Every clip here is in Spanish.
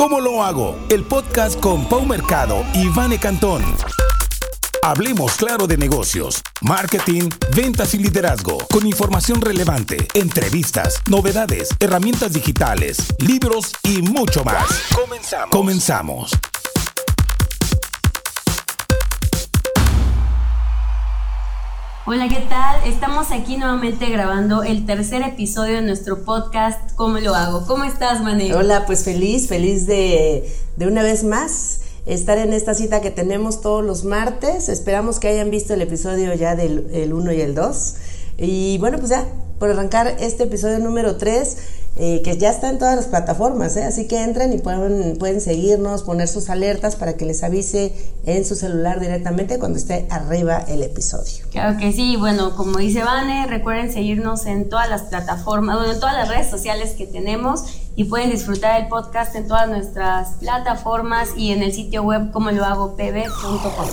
¿Cómo lo hago? El podcast con Pau Mercado y Vane Cantón. Hablemos claro de negocios, marketing, ventas y liderazgo, con información relevante, entrevistas, novedades, herramientas digitales, libros y mucho más. Comenzamos. Comenzamos. Hola, ¿qué tal? Estamos aquí nuevamente grabando el tercer episodio de nuestro podcast ¿Cómo lo hago? ¿Cómo estás, Mané? Hola, pues feliz, feliz de, de una vez más estar en esta cita que tenemos todos los martes. Esperamos que hayan visto el episodio ya del 1 y el 2. Y bueno, pues ya, por arrancar este episodio número 3, eh, que ya está en todas las plataformas, ¿eh? así que entren y pueden, pueden seguirnos, poner sus alertas para que les avise en su celular directamente cuando esté arriba el episodio. Claro que sí, bueno, como dice Vane, recuerden seguirnos en todas las plataformas, bueno, en todas las redes sociales que tenemos y pueden disfrutar el podcast en todas nuestras plataformas y en el sitio web como lo hago pb.com.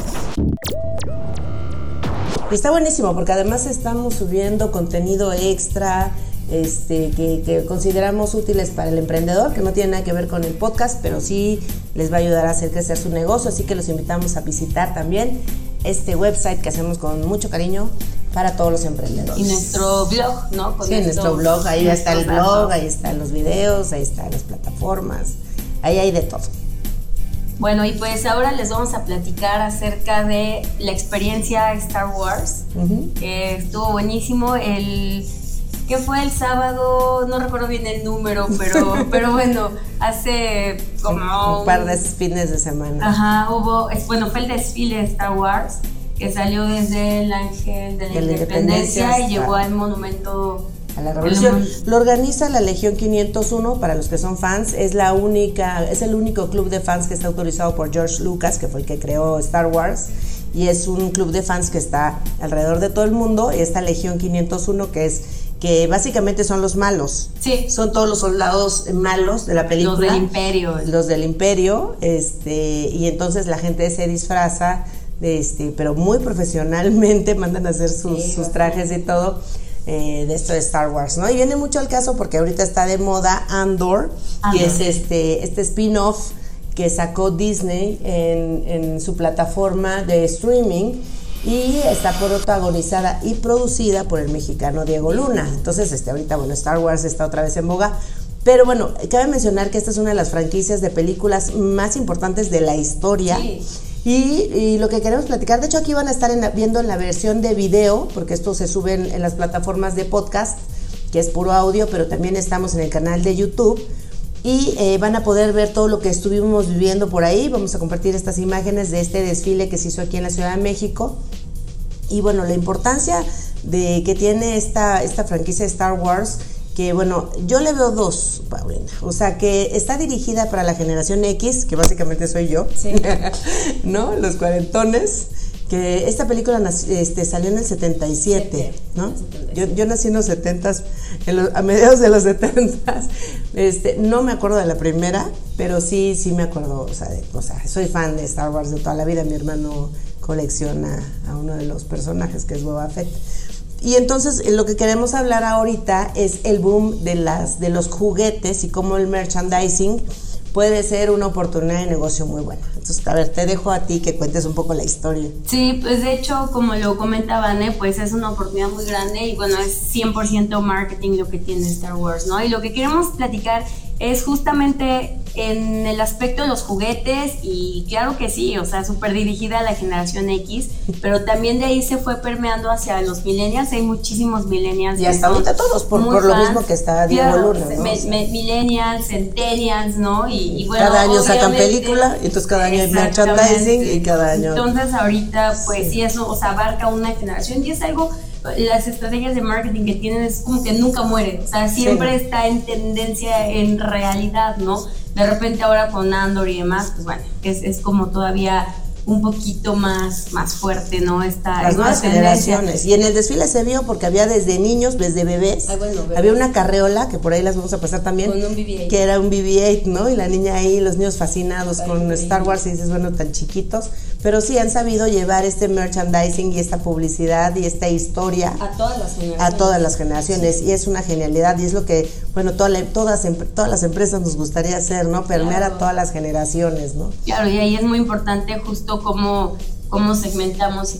Está buenísimo porque además estamos subiendo contenido extra este, que, consideramos útiles para el emprendedor, que no tiene nada que ver con el podcast, pero sí les va a ayudar a hacer crecer su negocio, así que los invitamos a visitar también este website que hacemos con mucho cariño para todos los emprendedores. Y nuestro blog, ¿no? sí, nuestro blog, ahí está el blog, ahí están los videos, ahí están las plataformas, ahí hay de todo. Bueno, y pues ahora les vamos a platicar acerca de la experiencia Star Wars. estuvo buenísimo. El que fue el sábado, no recuerdo bien el número, pero, pero bueno, hace como un par de fines de semana. Ajá, hubo, bueno, fue el desfile de Star Wars que salió desde el Ángel de la, Independencia, y llegó al monumento a la revolución. Lo organiza la Legión 501 para los que son fans. Es la única, es el único club de fans que está autorizado por George Lucas, que fue el que creó Star Wars. Y es un club de fans que está alrededor de todo el mundo. Esta Legión 501 que es que básicamente son los malos. Sí. Son todos los soldados malos de la película. Los del imperio. Los del imperio. Este, y entonces la gente se disfraza, de este, pero muy profesionalmente mandan a hacer sus, sus trajes y todo eh, de esto de Star Wars, ¿no? Y viene mucho al caso porque ahorita está de moda Andor, que es este, este spin-off que sacó Disney en, su plataforma de streaming y está protagonizada y producida por el mexicano Diego Luna. Entonces, este, ahorita, bueno, Star Wars está otra vez en boga. Pero bueno, cabe mencionar que esta es una de las franquicias de películas más importantes de la historia. Sí. Y, lo que queremos platicar, de hecho aquí van a estar viendo en la versión de video, porque esto se sube en, las plataformas de podcast, que es puro audio, pero también estamos en el canal de YouTube. Y eh, van a poder ver todo lo que estuvimos viviendo por ahí. Vamos a compartir estas imágenes de este desfile que se hizo aquí en la Ciudad de México. Y bueno, la importancia de que tiene esta, esta franquicia de Star Wars que bueno, yo le veo dos, Paulina. O sea, que está dirigida para la generación X, que básicamente soy yo, sí. ¿no? Los cuarentones. Que esta película este, salió en el 77, ¿no? Yo, yo, nací en los 70, a mediados de los 70. Este, no me acuerdo de la primera, pero sí, sí me acuerdo, o sea, o sea, soy fan de Star Wars de toda la vida. Mi hermano colecciona a uno de los personajes que es Boba Fett. Y entonces lo que queremos hablar ahorita es el boom de, las, de los juguetes y cómo el merchandising puede ser una oportunidad de negocio muy buena. Entonces, a ver, te dejo a ti que cuentes un poco la historia. Sí, pues de hecho, como lo comentaban, ¿eh? pues es una oportunidad muy grande y bueno, es 100% marketing lo que tiene Star Wars, ¿no? Y lo que queremos platicar es justamente en el aspecto de los juguetes y claro que sí, o sea, súper dirigida a la generación X, pero también de ahí se fue permeando hacia los millennials, hay muchísimos millennials. Y hasta ahorita todos, por, lo mismo que está Diego Luna, ¿no? millennials, centennials, ¿no? Y, bueno, cada año sacan película, entonces cada año hay merchandising y cada año... Entonces ahorita, pues sí, eso, o sea, abarca una generación y es algo las estrategias de marketing que tienen es como que nunca muere, o sea, siempre está en tendencia en realidad, ¿no? De repente ahora con Andor y demás, pues bueno, es, es como todavía un poquito más, más fuerte, ¿no? Esta, Las nuevas generaciones. Y en el desfile se vio porque había desde niños, desde bebés. Había una carreola, que por ahí las vamos a pasar también. Que era un BB-8, ¿no? Y la niña ahí, los niños fascinados con Star Wars y dices, bueno, tan chiquitos. pero sí han sabido llevar este merchandising y esta publicidad y esta historia a todas las generaciones. A todas las generaciones y es una genialidad y es lo que, bueno, todas, todas las empresas nos gustaría hacer, ¿no? Permear a todas las generaciones, ¿no? Claro, y ahí es muy importante justo cómo cómo segmentamos y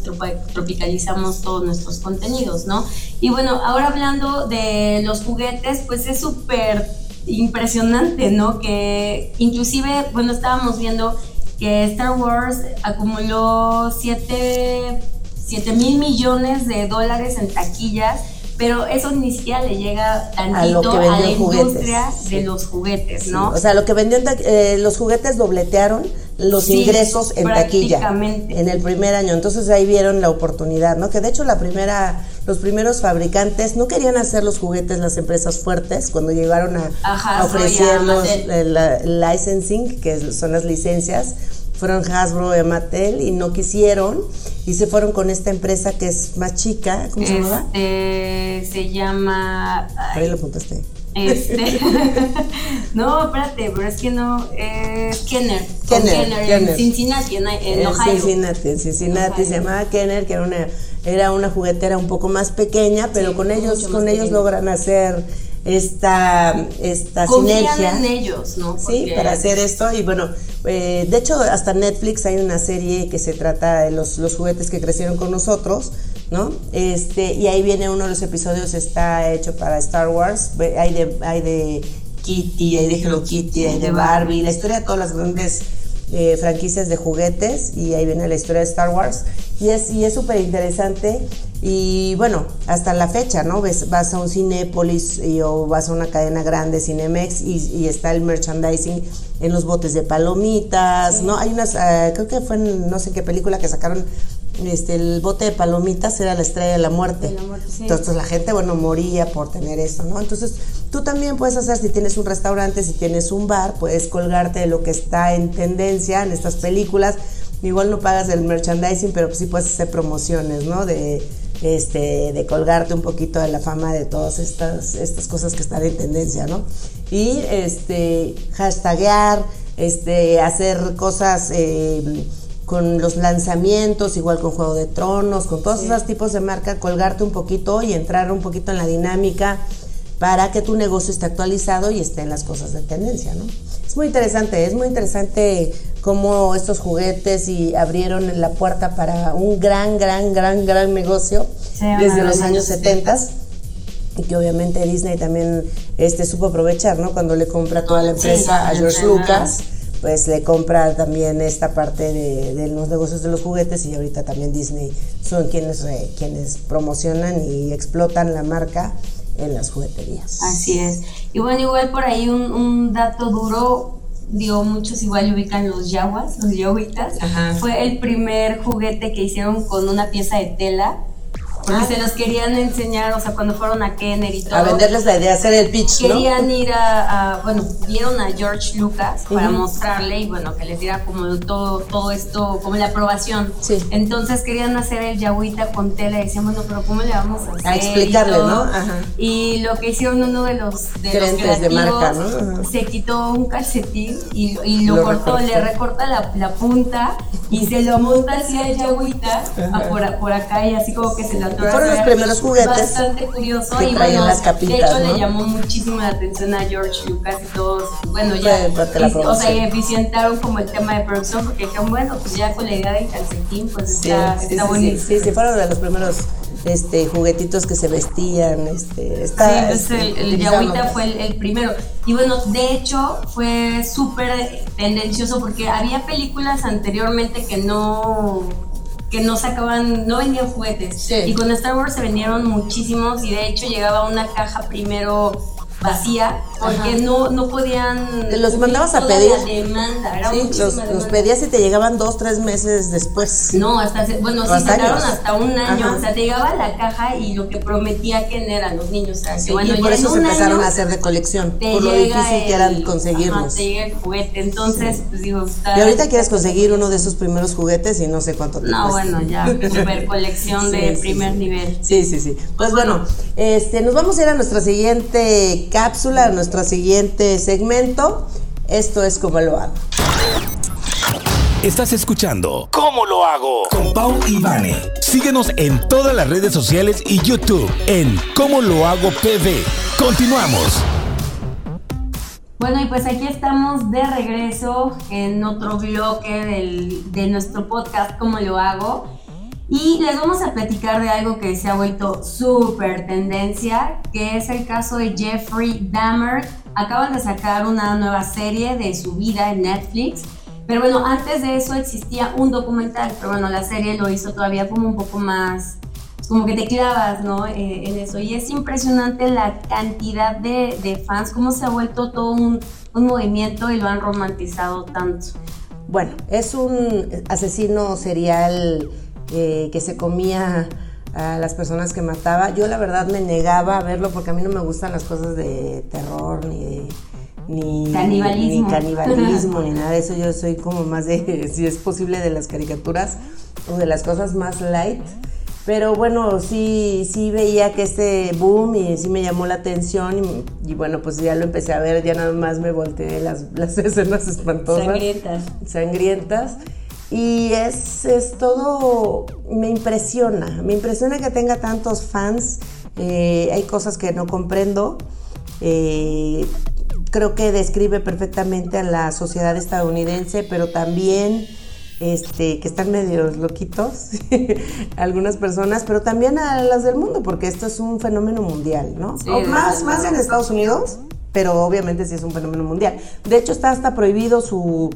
tropicalizamos todos nuestros contenidos, ¿no? Y bueno, ahora hablando de los juguetes, pues es súper impresionante, ¿no? Que inclusive, bueno, estábamos viendo que Star Wars acumuló 7 mil millones de dólares en taquillas, pero eso ni siquiera le llega tantito a, la industria de los juguetes, ¿no? O sea, lo que vendió eh, los juguetes dobletearon los ingresos en taquilla en el primer año. Entonces ahí vieron la oportunidad, ¿no? Que de hecho la primera, los primeros fabricantes no querían hacer los juguetes las empresas fuertes cuando llegaron a, ofrecer los el, licensing, que son las licencias. Fueron Hasbro y Mattel y no quisieron y se fueron con esta empresa que es más chica. ¿Cómo se llama? Este, se llama. Ahí lo apuntaste. Este, no, espérate, pero es que no, es Kenner. Kenner, en Cincinnati, en, en Ohio. Cincinnati, en Cincinnati se llamaba Kenner, que era una, era una juguetera un poco más pequeña, pero con ellos, con ellos logran hacer esta, esta sinergia. en ellos, ¿no? Sí, para hacer esto. Y bueno, eh, de hecho, hasta Netflix hay una serie que se trata de los, los juguetes que crecieron con nosotros ¿no? Este, y ahí viene uno de los episodios, está hecho para Star Wars, hay de, hay de Kitty, hay de Hello Kitty, hay de Barbie, la historia de todas las grandes eh, franquicias de juguetes y ahí viene la historia de Star Wars y es y es súper interesante y bueno hasta la fecha no Ves, vas a un Cinépolis y, o vas a una cadena grande Cinemex y, está el merchandising en los botes de palomitas no hay unas ah, creo que fue en no sé qué película que sacaron este, el bote de palomitas era la estrella de la muerte. Entonces la gente, bueno, moría por tener eso, ¿no? Entonces tú también puedes hacer, si tienes un restaurante, si tienes un bar, puedes colgarte de lo que está en tendencia en estas películas. Igual no pagas el merchandising, pero sí puedes hacer promociones, ¿no? De, este, de colgarte un poquito de la fama de todas estas, estas cosas que están en tendencia, ¿no? Y este, hashtaguear, este, hacer cosas... Eh, con los lanzamientos, igual con Juego de Tronos, con todos esos tipos de marca, colgarte un poquito y entrar un poquito en la dinámica para que tu negocio esté actualizado y esté en las cosas de tendencia, ¿no? Es muy interesante, es muy interesante cómo estos juguetes y abrieron la puerta para un gran, gran, gran, gran negocio desde los años 70 y que obviamente Disney también este, supo aprovechar, ¿no? Cuando le compra toda la empresa a George Lucas pues le compra también esta parte de, los negocios de los juguetes y ahorita también Disney son quienes, quienes promocionan y explotan la marca en las jugueterías. Así es. Y bueno, igual por ahí un, dato duro, digo, muchos igual ubican los yaguas, los yaguitas. Fue el primer juguete que hicieron con una pieza de tela porque ah. se los querían enseñar, o sea, cuando fueron a Kenner y todo. A venderles la idea, hacer el pitch, Querían ir a, bueno, vieron a George Lucas para mostrarle y bueno, que les diera como todo, todo esto, como la aprobación. Sí. Entonces querían hacer el yagüita con tela y decían, bueno, pero ¿cómo le vamos a hacer? A explicarle, ¿no? Ajá. Y lo que hicieron uno de los, de los de marca, ¿no? se quitó un calcetín y, y lo, cortó, le recorta la, la, punta y se lo monta hacia el yagüita por, por acá y así como que se fueron los primeros juguetes. Bastante curioso. y bueno, las capitas, de hecho le llamó muchísimo la atención a George Lucas y todos, bueno, ya, o sea, eficientaron como el tema de producción porque dijeron, bueno, pues ya con la idea de calcetín, pues está, está bonito. Sí, sí, fueron de los primeros este juguetitos que se vestían este está, sí, pues el, el Yagüita fue el, el, primero y bueno de hecho fue súper tendencioso porque había películas anteriormente que no que no sacaban, no vendían juguetes. Y con Star Wars se vendieron muchísimos y de hecho llegaba una caja primero vacía porque no, no podían te los mandabas a pedir. demanda era sí, los, pedías y te llegaban dos tres meses después. No hasta bueno sí sacaron hasta un año o sea te llegaba la caja y lo que prometía que eran los niños bueno, y por eso se empezaron a hacer de colección por lo difícil que era conseguirlos. te llega el juguete entonces pues digo y ahorita quieres conseguir uno de esos primeros juguetes y no sé cuánto te no bueno ya super colección de primer nivel. Sí sí sí. Pues bueno este nos vamos a ir a nuestra siguiente cápsula, nuestro siguiente segmento. Esto es como lo hago. Estás escuchando ¿Cómo lo hago? Con Pau y Vane. Síguenos en todas las redes sociales y YouTube en ¿Cómo lo hago PV. Continuamos. Bueno, y pues aquí estamos de regreso en otro bloque del, de nuestro podcast ¿Cómo lo hago? Y les vamos a platicar de algo que se ha vuelto súper tendencia, que es el caso de Jeffrey Dahmer. Acaban de sacar una nueva serie de su vida en Netflix. Pero bueno, antes de eso existía un documental, pero bueno, la serie lo hizo todavía como un poco más como que te clavas, ¿no? Eh, en eso. Y es impresionante la cantidad de, fans, cómo se ha vuelto todo un, movimiento y lo han romantizado tanto. Bueno, es un asesino serial eh, que se comía a las personas que mataba. Yo la verdad me negaba a verlo porque a mí no me gustan las cosas de terror ni de ni canibalismo, ni, canibalismo, ni nada de eso. Yo soy como más de, si es posible, de las caricaturas o de las cosas más light. Pero bueno, sí, sí veía que este boom y sí me llamó la atención y, bueno, pues ya lo empecé a ver, ya nada más me volteé las, las escenas espantosas. Sangrientas. Sangrientas. Y es, es todo, me impresiona, me impresiona que tenga tantos fans. Eh, hay cosas que no comprendo. Eh, creo que describe perfectamente a la sociedad estadounidense, pero también este, que están medio loquitos, algunas personas, pero también a las del mundo, porque esto es un fenómeno mundial, ¿no? más, más en Estados Unidos, pero obviamente sí es un fenómeno mundial. De hecho, está hasta prohibido su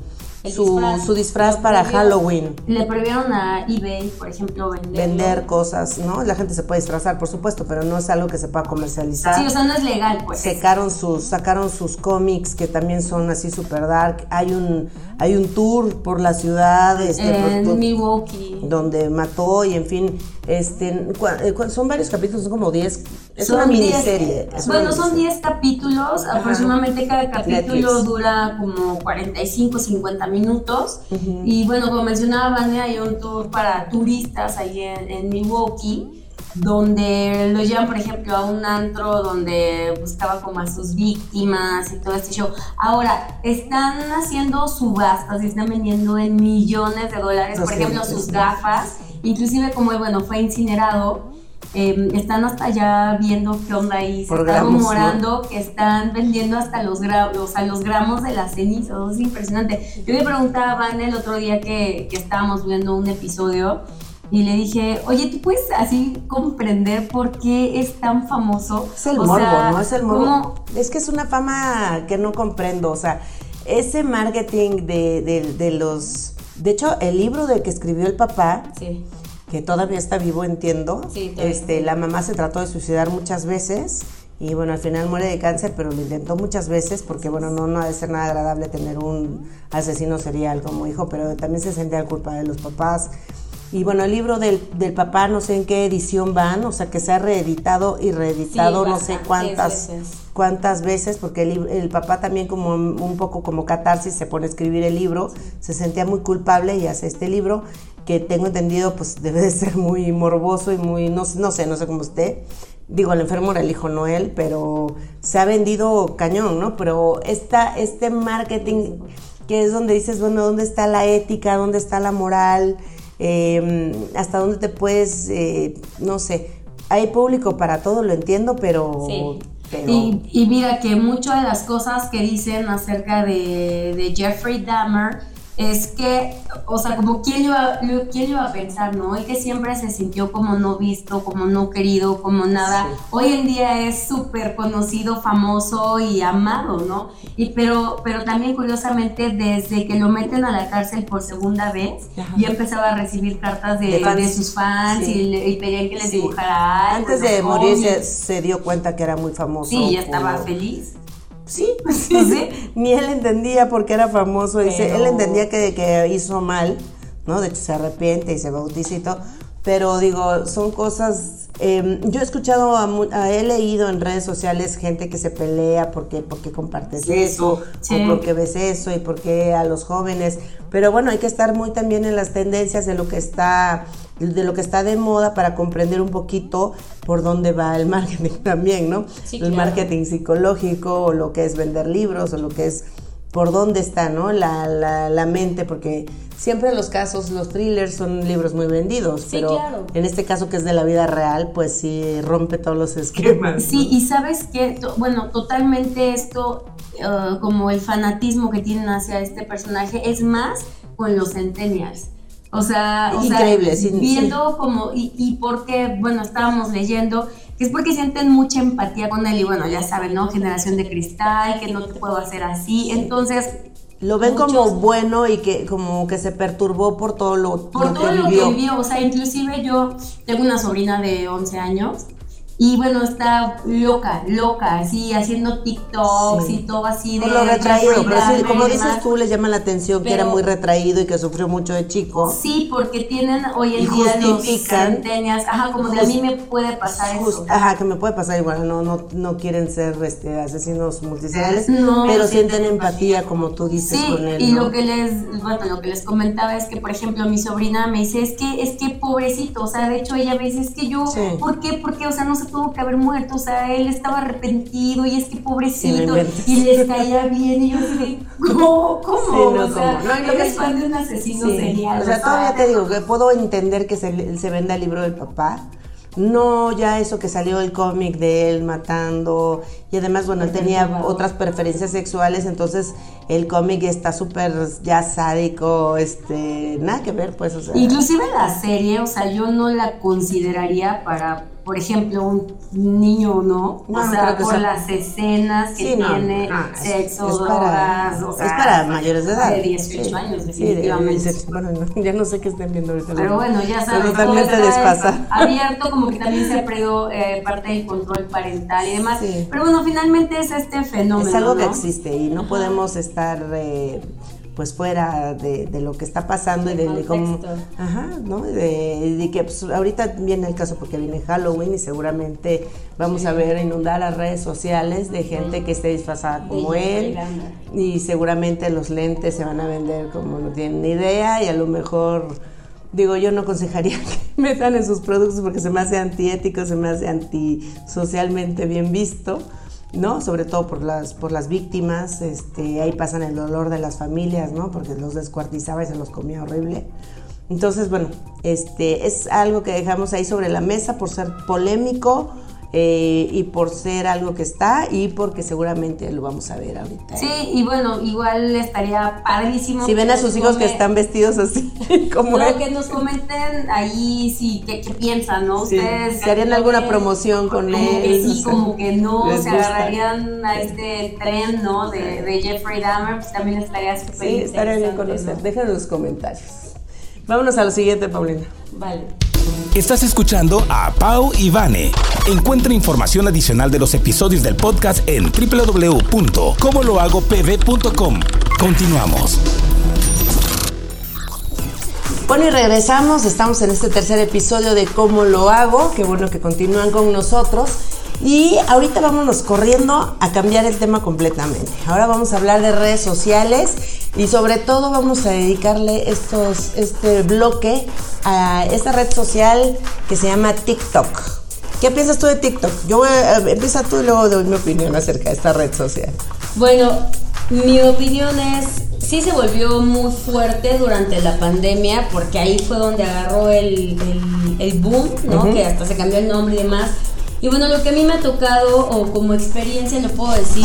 su disfraz, para Halloween. Le prohibieron a eBay, por ejemplo, vender cosas, ¿no? La gente se puede disfrazar, por supuesto, pero no es algo que se pueda comercializar. Sí, o sea, no es legal, pues. Sacaron sus, sacaron sus cómics que también son así super dark. Hay un, hay un tour por la ciudad, este, en Milwaukee, donde mató y en fin, este, eh, son varios capítulos, son como 10 es una miniserie. bueno, son 10 capítulos, aproximadamente cada capítulo dura como 45, 50 minutos. Y bueno, como mencionaba Vania, hay un tour para turistas ahí en, Milwaukee donde lo llevan, por ejemplo, a un antro donde buscaba como a sus víctimas y todo este show. Ahora, están haciendo subastas y están vendiendo en millones de dólares, por ejemplo, sus gafas, inclusive como, bueno, fue incinerado, Em, están hasta allá viendo qué onda ahí, se está rumorando que están vendiendo hasta los, o sea, los gramos de la ceniza, es impresionante. Yo le preguntaba a Van el otro día que, que estábamos viendo un episodio y le dije, oye, ¿tú puedes así comprender por qué es tan famoso? Es el morbo, ¿no? Es el morbo. Es que es una fama que no comprendo, o sea, ese marketing de, de, de los... De hecho, el libro de que escribió el papá... Sí que todavía está vivo, entiendo. Sí, este, la mamá se trató de suicidar muchas veces y bueno, al final muere de cáncer, pero lo intentó muchas veces porque bueno, no, no ha de ser nada agradable tener un asesino serial como hijo, pero también se sentía culpa de los papás. Y bueno, el libro del, del, papá, no sé en qué edición van, o sea, que se ha reeditado y reeditado no sé cuántas veces. cuántas veces, porque el, el, papá también como un poco como catarsis se pone a escribir el libro, se sentía muy culpable y hace este libro que tengo entendido pues debe de ser muy morboso y muy, no, no sé, no sé cómo esté. Digo, el enfermo era el hijo Noel, pero se ha vendido cañón, ¿no? Pero esta, este marketing que es donde dices, bueno, ¿dónde está la ética? ¿Dónde está la moral? Em, ¿Hasta dónde te puedes, eh, no sé? Hay público para todo, lo entiendo, pero... Y, y, mira que muchas de las cosas que dicen acerca de, de Jeffrey Dahmer es que, o sea, como quién iba, quién iba a pensar, ¿no? Él que siempre se sintió como no visto, como no querido, como nada. Hoy en día es súper conocido, famoso y amado, ¿no? Y, pero, pero también curiosamente desde que lo meten a la cárcel por segunda vez, ya empezaba a recibir cartas de, de, sus fans y, pedían que les dibujara algo. Antes de morir se, se, dio cuenta que era muy famoso. Sí, ya estaba feliz. Sí, sí, Ni él entendía por qué era famoso. Dice, él entendía que, que hizo mal, ¿no? De hecho, se arrepiente y se bautiza y todo. Pero digo, son cosas. Em, yo he escuchado, a, he leído en redes sociales gente que se pelea porque, porque compartes eso, o porque ves eso, y porque a los jóvenes. Pero bueno, hay que estar muy también en las tendencias de lo que está de lo que está de moda para comprender un poquito por dónde va el marketing también, ¿no? el marketing psicológico o lo que es vender libros o lo que es por dónde está, ¿no? La, la, la mente, porque siempre los casos, los thrillers son libros muy vendidos, pero claro. en este caso que es de la vida real, pues sí rompe todos los esquemas. Sí, y sabes que, bueno, totalmente esto, uh, como el fanatismo que tienen hacia este personaje, es más con los centennials. O sea, o Increíble, sea, sí, viendo como, y, y porque, bueno, estábamos leyendo, que es porque sienten mucha empatía con él, y bueno, ya saben, ¿no? Generación de cristal, que no te puedo hacer así. Entonces, Lo ven Muchos- como bueno y que como que se perturbó por todo lo, por lo todo que lo vivió. que vivió, o sea, inclusive yo tengo una sobrina de 11 años y bueno, está loca, loca, así haciendo TikToks Sí. y todo así de lo retraído, pero sí, como y dices tú, les llama la atención que era muy retraído y que sufrió mucho de chico. Sí, porque tienen hoy en Y día los centenias, ajá, como de a mí me puede pasar eso. ajá, que me puede pasar igual, no, no, no quieren ser este, asesinos multiseriales, No. pero sienten empatía, como tú dices Sí, con él. y ¿no? lo que les, bueno, lo que les comentaba es que, por ejemplo, mi sobrina me dice, es que, es que pobrecito, o sea, de hecho ella me dice, es que yo, Sí. ¿por qué? Porque, o sea, no se tuvo que haber muerto, o sea, él estaba arrepentido y es que pobrecito, no y les caía bien, y yo así, ¿cómo? ¿Cómo? Sí, no, o sea, ¿cómo? No, y lo eres fan de un asesino Sí. serial. O sea, todavía te digo que puedo entender que se, se venda el libro del papá. No ya eso que salió el cómic de él matando y además bueno, él tenía otras preferencias sexuales, entonces el cómic está súper ya sádico, este, nada que ver pues, o sea. Inclusive la serie, o sea, yo no la consideraría para, por ejemplo, un niño no, No, o no sea, sea- las escenas que Sí, tiene, no, es- sexo, es drogas, para, o sea, es para mayores de edad. De 18 Sí. años, Sí, de definitivamente. 18. Bueno, no, ya no sé qué estén viendo ahorita. Pero bueno, ya sabes, totalmente desfasada. abierto, como que también se ha perdido eh, parte del control parental y demás. Pero bueno, finalmente es este fenómeno. Es algo que existe y no podemos estar eh, pues fuera de, de lo que está pasando y de, cómo ajá no de, que pues, ahorita viene el caso porque viene Halloween y seguramente vamos a ver inundar las redes sociales de gente que esté disfrazada como él. y seguramente los lentes se van a vender como no tienen ni idea y a lo mejor Digo, yo no aconsejaría que metan en sus productos porque se me hace antiético, se me hace antisocialmente bien visto. ¿No? Sobre todo por las, por las víctimas, este, ahí pasan el dolor de las familias, ¿no? Porque los descuartizaba y se los comía horrible. Entonces, bueno, este, es algo que dejamos ahí sobre la mesa por ser polémico eh, y por ser algo que está y porque seguramente lo vamos a ver ahorita. Sí, y bueno, igual estaría padrísimo. Si ven a sus hijos que están vestidos así, como que nos comenten ahí si qué, qué piensan, ¿no? Sí. Ustedes Si harían alguna promoción con como él, que o sí, sea, como que no, se gusta. agarrarían a este tren, ¿no? De, de Jeffrey Dahmer, pues también estaría súper sí, estaría bien conocer. ¿no? Déjenlo en los comentarios. Vámonos a lo siguiente, Paulina. Vale. Estás escuchando a Pau y Vane. Encuentra información adicional de los episodios del podcast en www.comolohagopv.com. Continuamos. Bueno, y regresamos. Estamos en este tercer episodio de Cómo lo hago. Qué bueno que continúan con nosotros. Y ahorita vámonos corriendo a cambiar el tema completamente. Ahora vamos a hablar de redes sociales y sobre todo vamos a dedicarle estos, este bloque a esta red social que se llama TikTok. ¿Qué piensas tú de TikTok? Yo voy a, empieza tú y luego doy mi opinión acerca de esta red social. Bueno, mi opinión es, sí se volvió muy fuerte durante la pandemia, porque ahí fue donde agarró el, el- el boom, ¿no? Que hasta se cambió el nombre y demás. Y bueno, lo que a mí me ha tocado, o como experiencia lo puedo decir,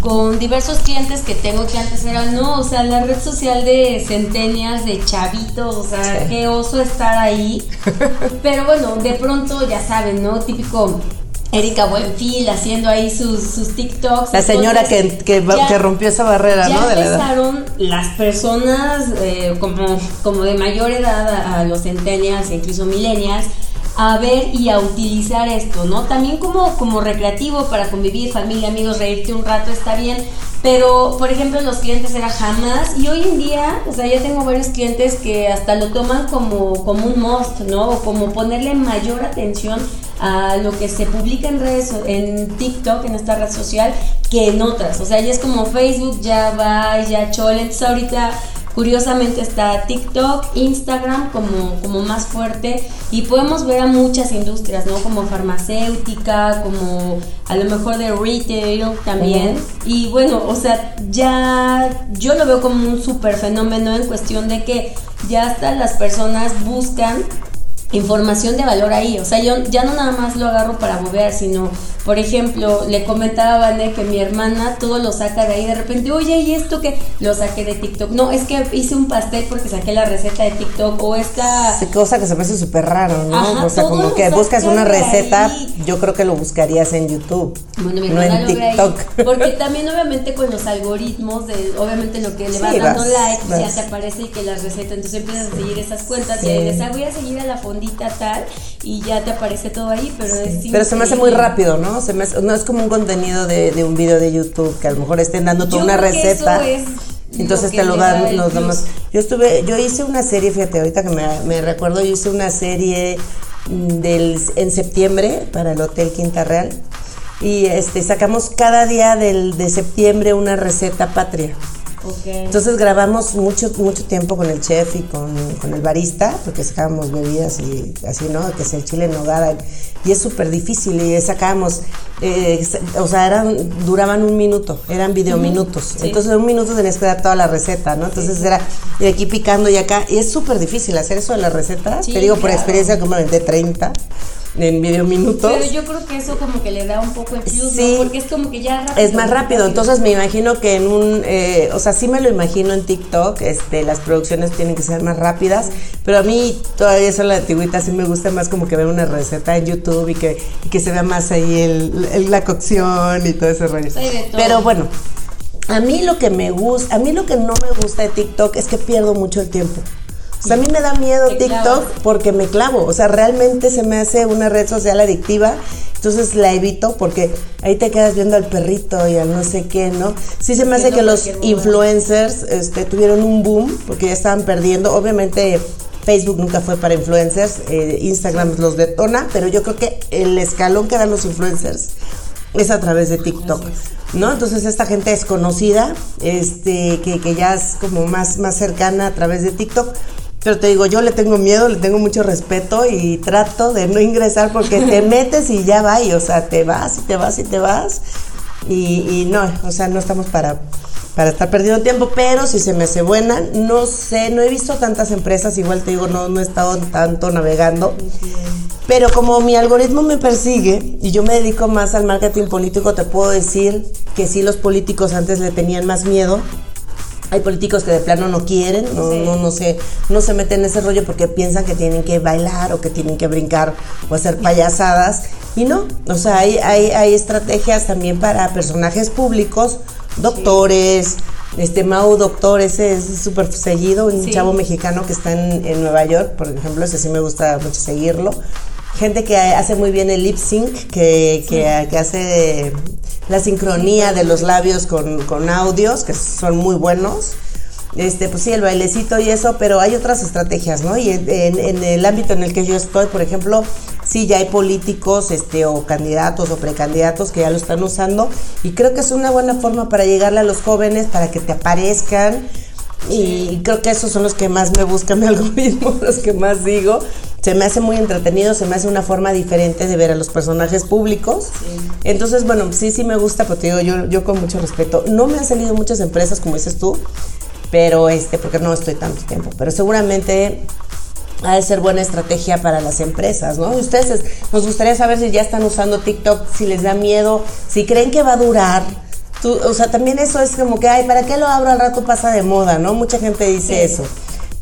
con diversos clientes que tengo que antes eran, no, o sea, la red social de centenias, de chavitos, o sea, Sí. qué oso estar ahí. Pero bueno, de pronto, ya saben, ¿no? Típico Erika Buenfil haciendo ahí sus, sus TikToks. La señora que, Entonces, que, ya- que rompió esa barrera, ya ¿no? De la edad. empezaron las personas eh, como, como de mayor edad, a, a los centennials e incluso millennials, a ver y a utilizar esto, ¿no? También como, como recreativo para convivir, familia, amigos, reírte un rato está bien, pero por ejemplo los clientes era jamás y hoy en día, o sea, ya tengo varios clientes que hasta lo toman como, como un must, ¿no? O como ponerle mayor atención a lo que se publica en redes, en TikTok, en esta red social, que en otras. O sea, ya es como Facebook, ya va, ya chole. Ahorita Curiosamente está TikTok, Instagram como, como más fuerte y podemos ver a muchas industrias, ¿no? Como farmacéutica, como a lo mejor de retail también. Y bueno, o sea, ya yo lo veo como un súper fenómeno en cuestión de que ya hasta las personas buscan información de valor ahí. O sea, yo ya no nada más lo agarro para mover, sino, por ejemplo, le comentaba a que mi hermana todo lo saca de ahí de repente, oye, ¿y esto que Lo saqué de TikTok. No, es que hice un pastel porque saqué la receta de TikTok o esta... cosa que se me hace súper raro, ¿no? o sea, como que buscas una receta, yo creo que lo buscarías en YouTube, bueno, no en TikTok. porque también obviamente con los algoritmos, de, obviamente lo que le vas dando like, ya te aparece y que la receta, entonces empiezas a seguir esas cuentas y dices, ah, voy a seguir a la fondita tal y ya te aparece todo ahí, pero es Pero se me hace muy rápido, ¿no? Se me no es como un contenido de, un video de YouTube que a lo mejor estén dando toda una receta. entonces te lo dan los demás. Yo estuve, yo hice una serie, fíjate, ahorita que me, me recuerdo, yo hice una serie mm, del, en septiembre para el Hotel Quinta Real y este sacamos cada día del, de septiembre una receta patria. Entonces grabamos mucho, mucho tiempo con el chef y con, el barista, porque sacábamos bebidas y así, ¿no? Que es el chile en nogada. Y es súper difícil y sacábamos, eh, o sea, eran, duraban un minuto, eran videominutos. Entonces en un minuto tenías que dar toda la receta, ¿no? Entonces era de aquí picando y acá. Y es súper difícil hacer eso de las recetas. Te digo por experiencia como de 30 en video minutos. Pero yo creo que eso como que le da un poco el plus, sí, Porque es como que ya Es más rápido, entonces me imagino que en un, eh, o sea, sí me lo imagino en TikTok, este, las producciones tienen que ser más rápidas, pero a mí todavía eso la antigüita sí me gusta más como que ver una receta en YouTube y que, que se vea más ahí el, la cocción y todo ese rollo. Pero bueno, a mí lo que me gusta, a mí lo que no me gusta de TikTok es que pierdo mucho el tiempo. O sea, a mí me da miedo TikTok porque me clavo. O sea, realmente se me hace una red social adictiva. Entonces la evito porque ahí te quedas viendo al perrito y al no sé qué, ¿no? Sí se me hace que los influencers este, tuvieron un boom porque ya estaban perdiendo. Obviamente Facebook nunca fue para influencers, eh, Instagram los detona, pero yo creo que el escalón que dan los influencers es a través de TikTok. ¿no? Entonces esta gente es conocida, este, que, que, ya es como más, más cercana a través de TikTok. Pero te digo, yo le tengo miedo, le tengo mucho respeto y trato de no ingresar porque te metes y ya va, y, o sea, te vas y te vas y te vas. Y, no, o sea, no estamos para, para estar perdiendo tiempo, pero si se me hace buena, no sé, no he visto tantas empresas, igual te digo, no, no he estado tanto navegando. Pero como mi algoritmo me persigue y yo me dedico más al marketing político, te puedo decir que sí los políticos antes le tenían más miedo hay políticos que de plano no quieren, no, no, no, se, no se meten en ese rollo porque piensan que tienen que bailar o que tienen que brincar o hacer payasadas. Y no, o sea, hay, hay, hay estrategias también para personajes públicos, doctores, este Mau Doctor, ese es súper seguido, un chavo mexicano que está en, en, Nueva York, por ejemplo, ese sí me gusta mucho seguirlo. Gente que hace muy bien el lip sync, que, que, que hace la sincronía de los labios con, audios, que son muy buenos. Este, pues sí, el bailecito y eso, pero hay otras estrategias, ¿no? Y en, el ámbito en el que yo estoy, por ejemplo, sí ya hay políticos, este, o candidatos o precandidatos que ya lo están usando, y creo que es una buena forma para llegarle a los jóvenes, para que te aparezcan, y creo que esos son los que más me buscan mi algoritmo, los que más digo se me hace muy entretenido, se me hace una forma diferente de ver a los personajes públicos. Entonces, bueno, sí, sí me gusta, pero te digo, yo, yo con mucho respeto. No me han salido muchas empresas, como dices tú, pero este, porque no estoy tanto tiempo, pero seguramente ha de ser buena estrategia para las empresas, ¿no? Ustedes, nos gustaría saber si ya están usando TikTok, si les da miedo, si creen que va a durar. Tú, o sea, también eso es como que, ay, ¿para qué lo abro al rato pasa de moda, ¿no? Mucha gente dice eso.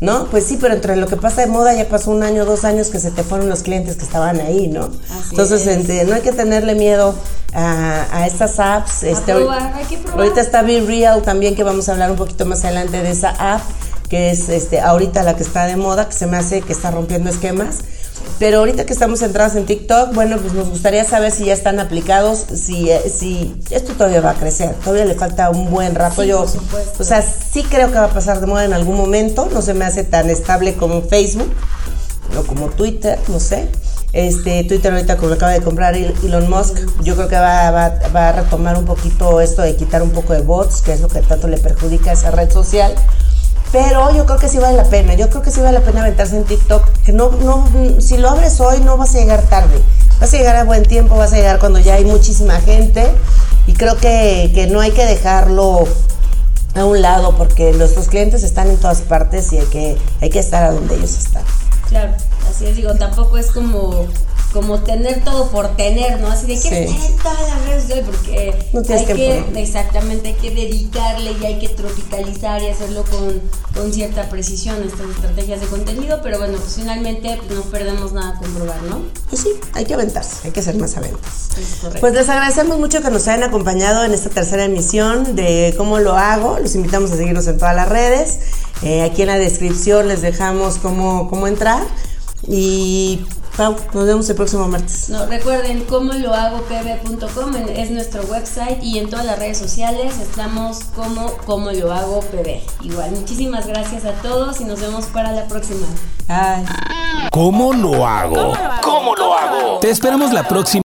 ¿No? Pues sí, pero entre lo que pasa de moda ya pasó un año, dos años que se te fueron los clientes que estaban ahí, ¿no? Entonces, no hay que tenerle miedo a, estas apps. Este, ahorita está Be Real también, que vamos a hablar un poquito más adelante de esa app, que es este, ahorita la que está de moda, que se me hace que está rompiendo esquemas. Pero ahorita que estamos centrados en TikTok, bueno, pues nos gustaría saber si ya están aplicados, si, eh, si esto todavía va a crecer, todavía le falta un buen rato. Yo, o sea, sí creo que va a pasar de moda en algún momento, no se me hace tan estable como Facebook o como Twitter, no sé. Este, Twitter ahorita como acaba de comprar Elon Musk, yo creo que va, va, va, a retomar un poquito esto de quitar un poco de bots, que es lo que tanto le perjudica a esa red social. Pero yo creo que sí vale la pena, yo creo que sí vale la pena aventarse en TikTok, que no, no, si lo abres hoy no vas a llegar tarde, vas a llegar a buen tiempo, vas a llegar cuando ya hay muchísima gente y creo que, que no hay que dejarlo a un lado porque nuestros clientes están en todas partes y hay que, hay que estar a donde ellos están. Claro, así es, digo, tampoco es como como tener todo por tener, ¿no? Así de que estar en todas las redes porque No tienes hay que, exactamente, hay que dedicarle y hay que tropicalizar y hacerlo con, con cierta precisión estas estrategias de contenido, pero bueno, pues finalmente pues, no perdemos nada con probar, ¿no? Pues sí, hay que aventarse, hay que ser más aventas. Pues les agradecemos mucho que nos hayan acompañado en esta tercera emisión de cómo lo hago. Los invitamos a seguirnos en todas las redes. Eh, aquí en la descripción les dejamos cómo, cómo entrar. Y Pau, nos vemos el próximo martes. No, recuerden cómo lo hago pb.com es nuestro website y en todas las redes sociales estamos como como lo hago pb. Igual, muchísimas gracias a todos y nos vemos para la próxima. Bye. ¿Cómo lo hago? ¿Cómo lo hago? Te esperamos la próxima.